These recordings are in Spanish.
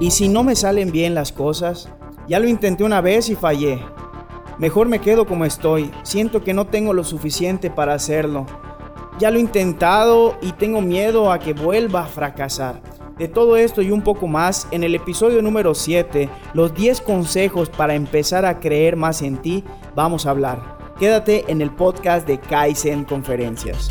¿Y si no me salen bien las cosas? Ya lo intenté una vez y fallé. Mejor me quedo como estoy. Siento que no tengo lo suficiente para hacerlo. Ya lo he intentado y tengo miedo a que vuelva a fracasar. De todo esto y un poco más, en el episodio número 7, los 10 consejos para empezar a creer más en ti, vamos a hablar. Quédate en el podcast de Kaizen Conferencias.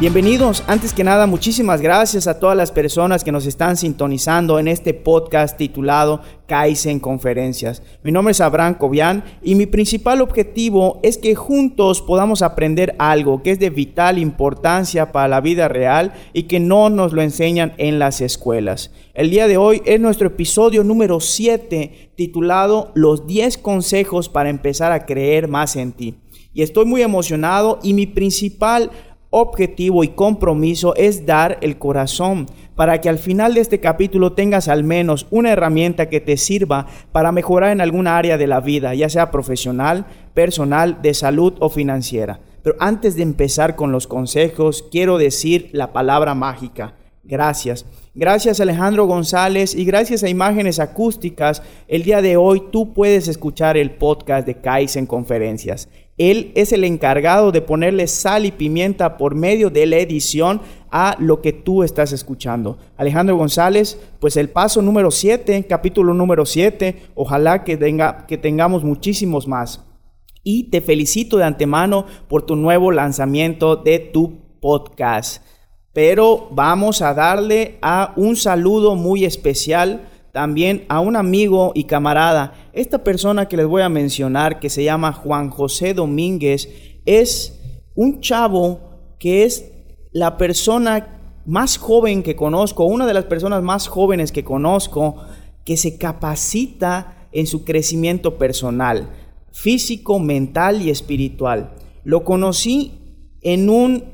Bienvenidos, antes que nada muchísimas gracias a todas las personas que nos están sintonizando en este podcast titulado Kaizen Conferencias. Mi nombre es Abraham Cobian y mi principal objetivo es que juntos podamos aprender algo que es de vital importancia para la vida real y que no nos lo enseñan en las escuelas. El día de hoy es nuestro episodio número 7 titulado Los 10 consejos para empezar a creer más en ti. Y estoy muy emocionado y mi principal objetivo y compromiso es dar el corazón para que al final de este capítulo tengas al menos una herramienta que te sirva para mejorar en alguna área de la vida, ya sea profesional, personal, de salud o financiera. Pero antes de empezar con los consejos, quiero decir la palabra mágica. Gracias. Gracias Alejandro González y gracias a Imágenes Acústicas, el día de hoy tú puedes escuchar el podcast de Kaizen Conferencias. Él es el encargado de ponerle sal y pimienta por medio de la edición a lo que tú estás escuchando. Alejandro González, pues el paso número 7, capítulo número 7, ojalá que, tenga, que tengamos muchísimos más. Y te felicito de antemano por tu nuevo lanzamiento de tu podcast. Pero vamos a darle a un saludo muy especial también a un amigo y camarada. Esta persona que les voy a mencionar, que se llama Juan José Domínguez, es un chavo que es la persona más joven que conozco, una de las personas más jóvenes que conozco, que se capacita en su crecimiento personal, físico, mental y espiritual. Lo conocí en un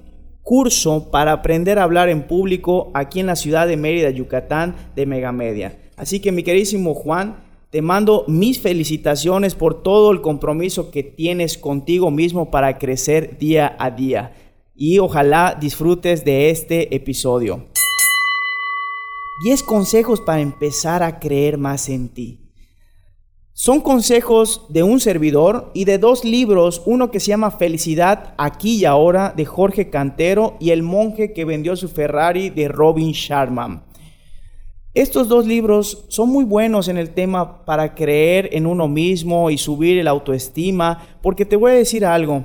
curso para aprender a hablar en público aquí en la ciudad de Mérida, Yucatán, de Megamedia. Así que mi queridísimo Juan, te mando mis felicitaciones por todo el compromiso que tienes contigo mismo para crecer día a día. Y ojalá disfrutes de este episodio. 10 consejos para empezar a creer más en ti. Son consejos de un servidor y de dos libros, uno que se llama Felicidad aquí y ahora de Jorge Cantero y El monje que vendió su Ferrari de Robin Sharman. Estos dos libros son muy buenos en el tema para creer en uno mismo y subir el autoestima, porque te voy a decir algo,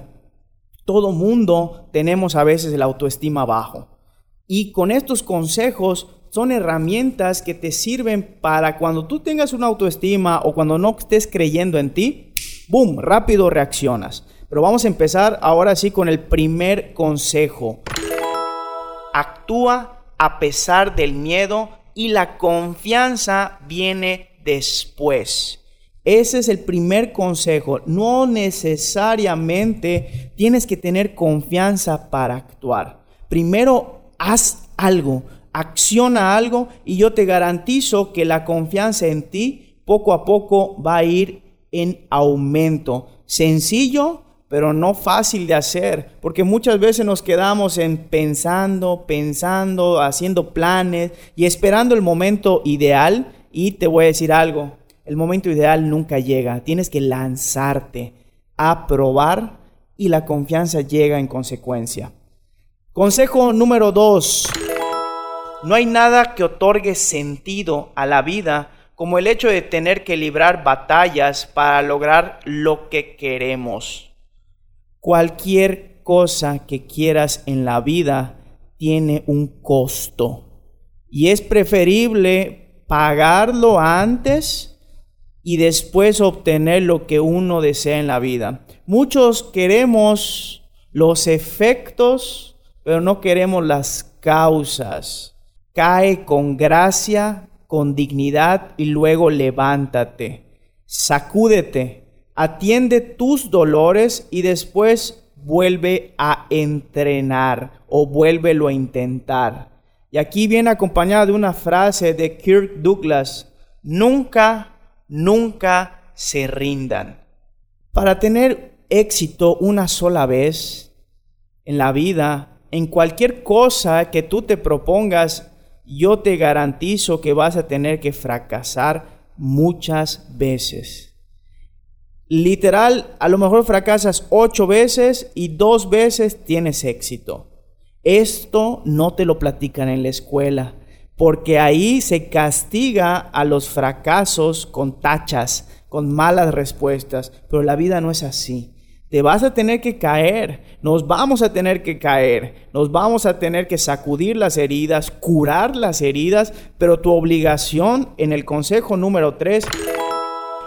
todo mundo tenemos a veces el autoestima bajo. Y con estos consejos son herramientas que te sirven para cuando tú tengas una autoestima o cuando no estés creyendo en ti, ¡boom!, rápido reaccionas. Pero vamos a empezar ahora sí con el primer consejo. Actúa a pesar del miedo y la confianza viene después. Ese es el primer consejo. No necesariamente tienes que tener confianza para actuar. Primero, haz algo, acciona algo y yo te garantizo que la confianza en ti poco a poco va a ir en aumento. Sencillo, pero no fácil de hacer, porque muchas veces nos quedamos en pensando, pensando, haciendo planes y esperando el momento ideal. Y te voy a decir algo, el momento ideal nunca llega, tienes que lanzarte a probar y la confianza llega en consecuencia. Consejo número dos, no hay nada que otorgue sentido a la vida como el hecho de tener que librar batallas para lograr lo que queremos. Cualquier cosa que quieras en la vida tiene un costo y es preferible pagarlo antes y después obtener lo que uno desea en la vida. Muchos queremos los efectos, pero no queremos las causas. Cae con gracia, con dignidad y luego levántate. Sacúdete atiende tus dolores y después vuelve a entrenar o vuélvelo a intentar. Y aquí viene acompañada de una frase de Kirk Douglas, nunca nunca se rindan. Para tener éxito una sola vez en la vida, en cualquier cosa que tú te propongas, yo te garantizo que vas a tener que fracasar muchas veces. Literal, a lo mejor fracasas ocho veces y dos veces tienes éxito. Esto no te lo platican en la escuela, porque ahí se castiga a los fracasos con tachas, con malas respuestas, pero la vida no es así. Te vas a tener que caer, nos vamos a tener que caer, nos vamos a tener que sacudir las heridas, curar las heridas, pero tu obligación en el consejo número 3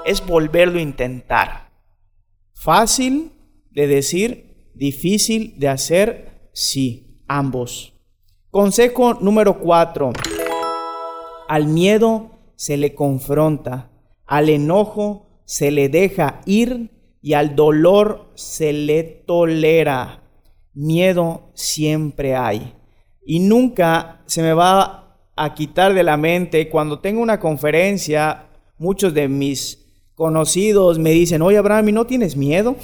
es volverlo a intentar. Fácil de decir, difícil de hacer, sí, ambos. Consejo número 4. Al miedo se le confronta, al enojo se le deja ir y al dolor se le tolera. Miedo siempre hay. Y nunca se me va a quitar de la mente cuando tengo una conferencia, muchos de mis conocidos me dicen, oye Abraham, ¿y no tienes miedo?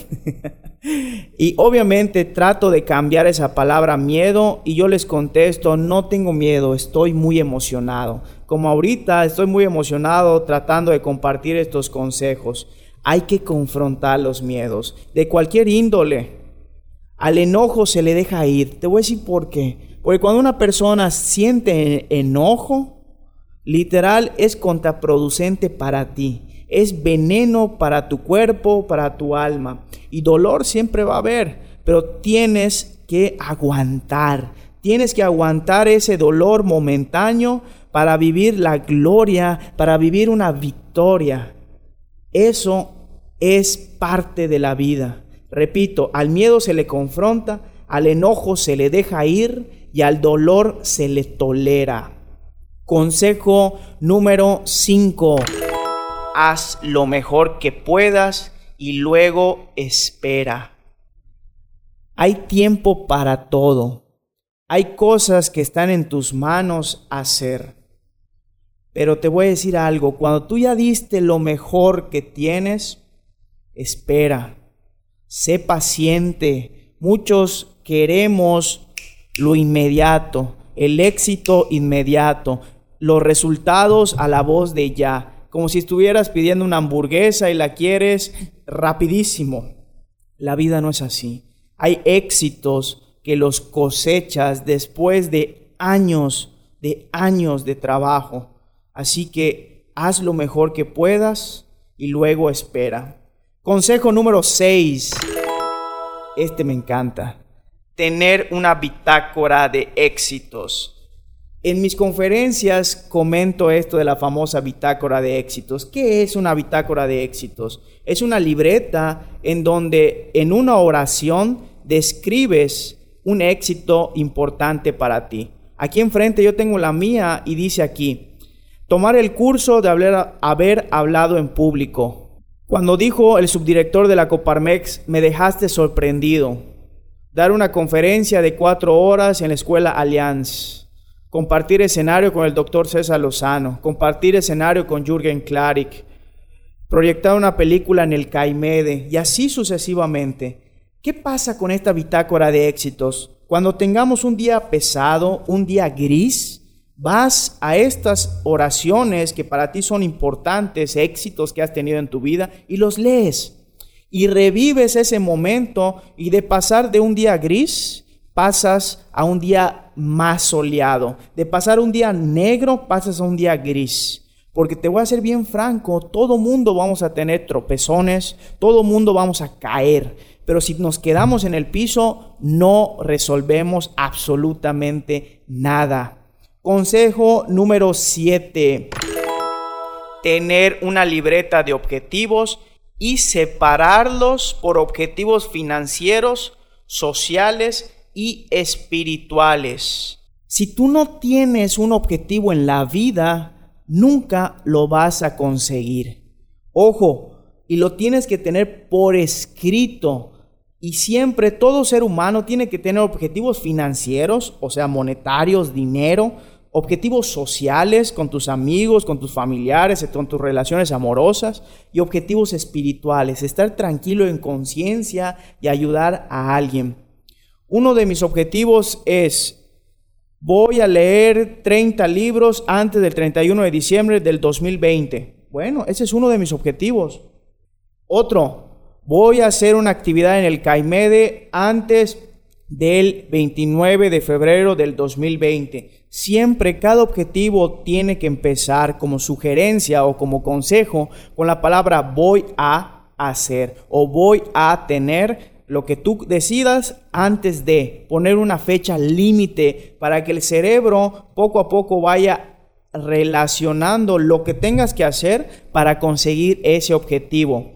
y obviamente trato de cambiar esa palabra miedo y yo les contesto, no tengo miedo, estoy muy emocionado. Como ahorita estoy muy emocionado tratando de compartir estos consejos. Hay que confrontar los miedos de cualquier índole. Al enojo se le deja ir. Te voy a decir por qué. Porque cuando una persona siente enojo, literal es contraproducente para ti. Es veneno para tu cuerpo, para tu alma. Y dolor siempre va a haber, pero tienes que aguantar. Tienes que aguantar ese dolor momentáneo para vivir la gloria, para vivir una victoria. Eso es parte de la vida. Repito, al miedo se le confronta, al enojo se le deja ir y al dolor se le tolera. Consejo número 5. Haz lo mejor que puedas y luego espera. Hay tiempo para todo. Hay cosas que están en tus manos hacer. Pero te voy a decir algo, cuando tú ya diste lo mejor que tienes, espera, sé paciente. Muchos queremos lo inmediato, el éxito inmediato, los resultados a la voz de ya, como si estuvieras pidiendo una hamburguesa y la quieres rapidísimo. La vida no es así. Hay éxitos que los cosechas después de años, de años de trabajo. Así que haz lo mejor que puedas y luego espera. Consejo número 6. Este me encanta. Tener una bitácora de éxitos. En mis conferencias comento esto de la famosa bitácora de éxitos. ¿Qué es una bitácora de éxitos? Es una libreta en donde en una oración describes un éxito importante para ti. Aquí enfrente yo tengo la mía y dice aquí, Tomar el curso de haber hablado en público. Cuando dijo el subdirector de la Coparmex, me dejaste sorprendido. Dar una conferencia de cuatro horas en la escuela Allianz. Compartir escenario con el doctor César Lozano. Compartir escenario con Jürgen Klarik. Proyectar una película en el Caimede. Y así sucesivamente. ¿Qué pasa con esta bitácora de éxitos? Cuando tengamos un día pesado, un día gris, vas a estas oraciones que para ti son importantes, éxitos que has tenido en tu vida, y los lees. Y revives ese momento y de pasar de un día gris, pasas a un día más soleado. De pasar un día negro, pasas a un día gris. Porque te voy a ser bien franco, todo mundo vamos a tener tropezones, todo mundo vamos a caer. Pero si nos quedamos en el piso, no resolvemos absolutamente nada. Consejo número 7. Tener una libreta de objetivos y separarlos por objetivos financieros, sociales y espirituales. Si tú no tienes un objetivo en la vida, nunca lo vas a conseguir. Ojo, y lo tienes que tener por escrito. Y siempre todo ser humano tiene que tener objetivos financieros, o sea, monetarios, dinero, objetivos sociales con tus amigos, con tus familiares, con tus relaciones amorosas y objetivos espirituales, estar tranquilo en conciencia y ayudar a alguien. Uno de mis objetivos es, voy a leer 30 libros antes del 31 de diciembre del 2020. Bueno, ese es uno de mis objetivos. Otro, voy a hacer una actividad en el CAIMEDE antes del 29 de febrero del 2020. Siempre cada objetivo tiene que empezar como sugerencia o como consejo con la palabra voy a hacer o voy a tener lo que tú decidas antes de poner una fecha límite para que el cerebro poco a poco vaya relacionando lo que tengas que hacer para conseguir ese objetivo.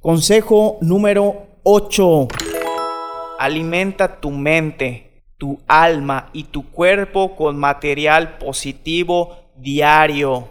Consejo número 8. Alimenta tu mente, tu alma y tu cuerpo con material positivo diario.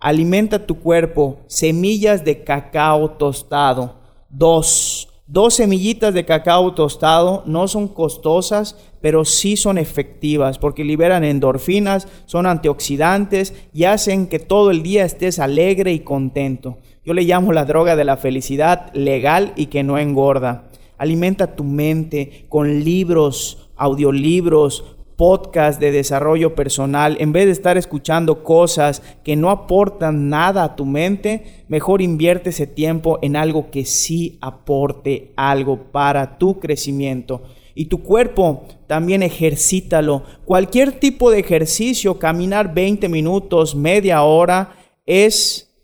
Alimenta tu cuerpo, semillas de cacao tostado. Dos. Dos semillitas de cacao tostado no son costosas, pero sí son efectivas porque liberan endorfinas, son antioxidantes y hacen que todo el día estés alegre y contento. Yo le llamo la droga de la felicidad legal y que no engorda. Alimenta tu mente con libros, audiolibros, podcast de desarrollo personal, en vez de estar escuchando cosas que no aportan nada a tu mente, mejor invierte ese tiempo en algo que sí aporte algo para tu crecimiento. Y tu cuerpo también ejercítalo. Cualquier tipo de ejercicio, caminar 20 minutos, media hora, es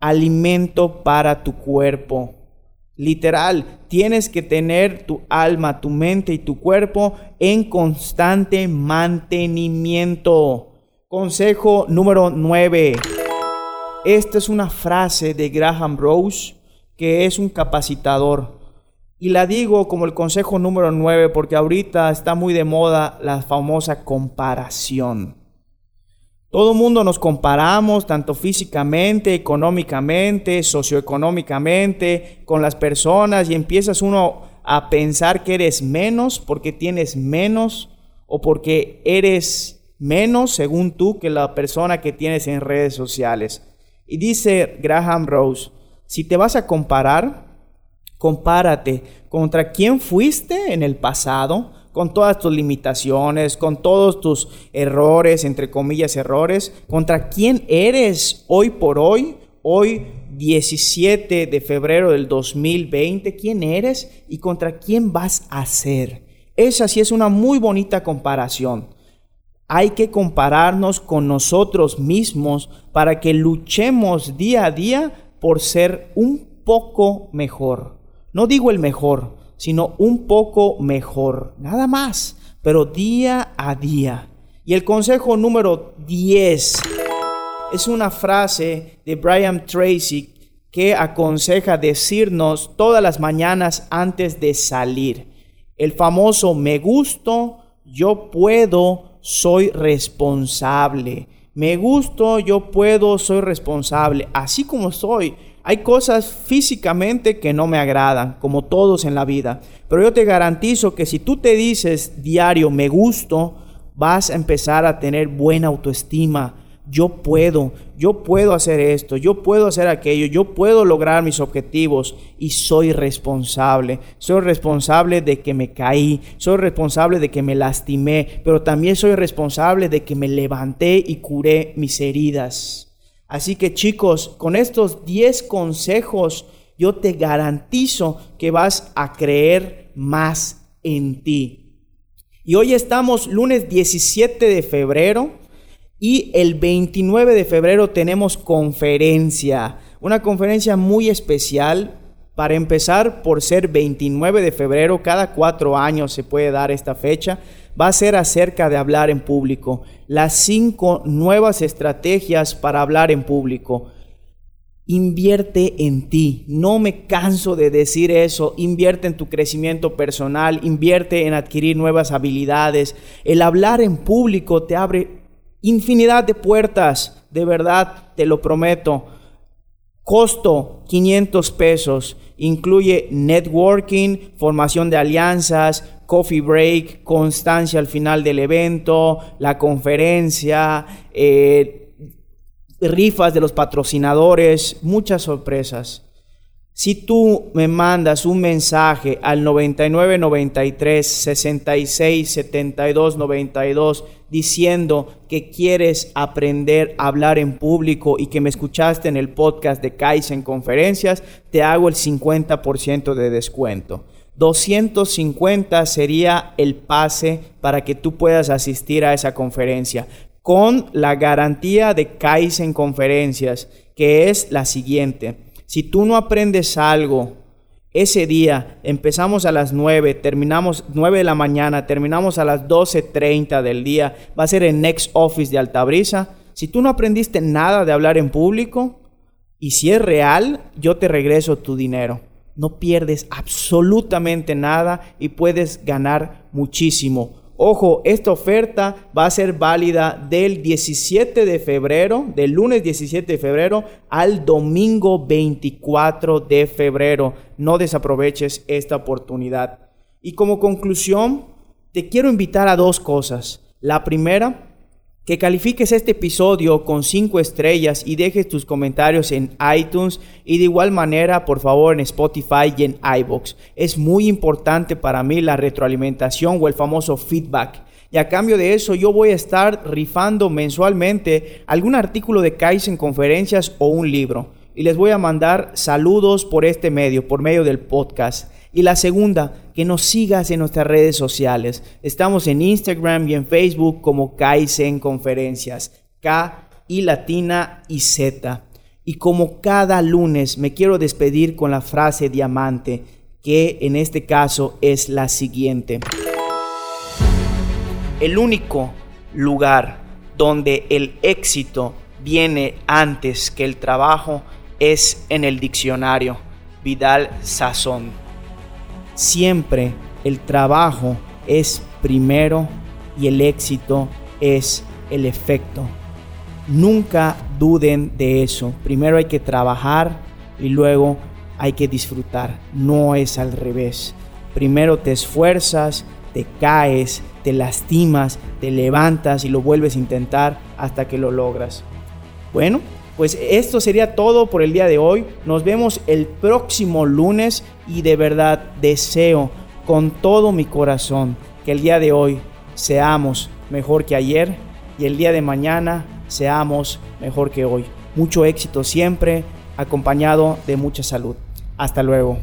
alimento para tu cuerpo. Literal, tienes que tener tu alma, tu mente y tu cuerpo en constante mantenimiento. Consejo número 9. Esta es una frase de Graham Rose, que es un capacitador. Y la digo como el consejo número 9 porque ahorita está muy de moda la famosa comparación. Todo mundo nos comparamos tanto físicamente, económicamente, socioeconómicamente con las personas y empiezas uno a pensar que eres menos porque tienes menos o porque eres menos según tú que la persona que tienes en redes sociales. Y dice Graham Rose, si te vas a comparar, compárate contra quién fuiste en el pasado, con todas tus limitaciones, con todos tus errores, entre comillas errores, contra quién eres hoy por hoy, hoy 17 de febrero del 2020, quién eres y contra quién vas a ser. Esa sí es una muy bonita comparación. Hay que compararnos con nosotros mismos para que luchemos día a día por ser un poco mejor. No digo el mejor, sino un poco mejor, nada más, pero día a día. Y el consejo número 10 es una frase de Brian Tracy que aconseja decirnos todas las mañanas antes de salir. El famoso me gusto, yo puedo, soy responsable. Me gusto, yo puedo, soy responsable. Así como soy, hay cosas físicamente que no me agradan, como todos en la vida, pero yo te garantizo que si tú te dices diario me gusto, vas a empezar a tener buena autoestima. Yo puedo, yo puedo hacer esto, yo puedo hacer aquello, yo puedo lograr mis objetivos y soy responsable. Soy responsable de que me caí, soy responsable de que me lastimé, pero también soy responsable de que me levanté y curé mis heridas. Así que chicos, con estos 10 consejos, yo te garantizo que vas a creer más en ti. Y hoy estamos lunes 17 de febrero y el 29 de febrero tenemos conferencia, una conferencia muy especial. Para empezar, por ser 29 de febrero, cada cuatro años se puede dar esta fecha, va a ser acerca de hablar en público las cinco nuevas estrategias para hablar en público. Invierte en ti. No me canso de decir eso. Invierte en tu crecimiento personal. Invierte en adquirir nuevas habilidades. El hablar en público te abre infinidad de puertas. De verdad, te lo prometo. Costo 500 pesos. Incluye networking, formación de alianzas, coffee break, constancia al final del evento, la conferencia, eh, rifas de los patrocinadores, muchas sorpresas. Si tú me mandas un mensaje al 9993 66 72 92 diciendo que quieres aprender a hablar en público y que me escuchaste en el podcast de Kaizen Conferencias, te hago el 50% de descuento. 250 sería el pase para que tú puedas asistir a esa conferencia con la garantía de Kaizen Conferencias, que es la siguiente si tú no aprendes algo, ese día empezamos a las 9, terminamos 9 de la mañana, terminamos a las 12.30 del día, va a ser en Next Office de Altabrisa. Si tú no aprendiste nada de hablar en público, y si es real, yo te regreso tu dinero. No pierdes absolutamente nada y puedes ganar muchísimo. Ojo, esta oferta va a ser válida del 17 de febrero, del lunes 17 de febrero al domingo 24 de febrero. No desaproveches esta oportunidad. Y como conclusión, te quiero invitar a dos cosas. La primera, que califiques este episodio con cinco estrellas y dejes tus comentarios en iTunes y de igual manera, por favor, en Spotify y en iBox. Es muy importante para mí la retroalimentación o el famoso feedback. Y a cambio de eso, yo voy a estar rifando mensualmente algún artículo de Kaizen conferencias o un libro. Y les voy a mandar saludos por este medio, por medio del podcast. Y la segunda, que nos sigas en nuestras redes sociales. Estamos en Instagram y en Facebook como Kaizen Conferencias. K y latina y Z. Y como cada lunes me quiero despedir con la frase diamante, que en este caso es la siguiente. El único lugar donde el éxito viene antes que el trabajo es en el diccionario. Vidal Sazón. Siempre el trabajo es primero y el éxito es el efecto. Nunca duden de eso. Primero hay que trabajar y luego hay que disfrutar. No es al revés. Primero te esfuerzas, te caes, te lastimas, te levantas y lo vuelves a intentar hasta que lo logras. Bueno, pues esto sería todo por el día de hoy. Nos vemos el próximo lunes y de verdad deseo con todo mi corazón que el día de hoy seamos mejor que ayer y el día de mañana seamos mejor que hoy. Mucho éxito siempre, acompañado de mucha salud. Hasta luego.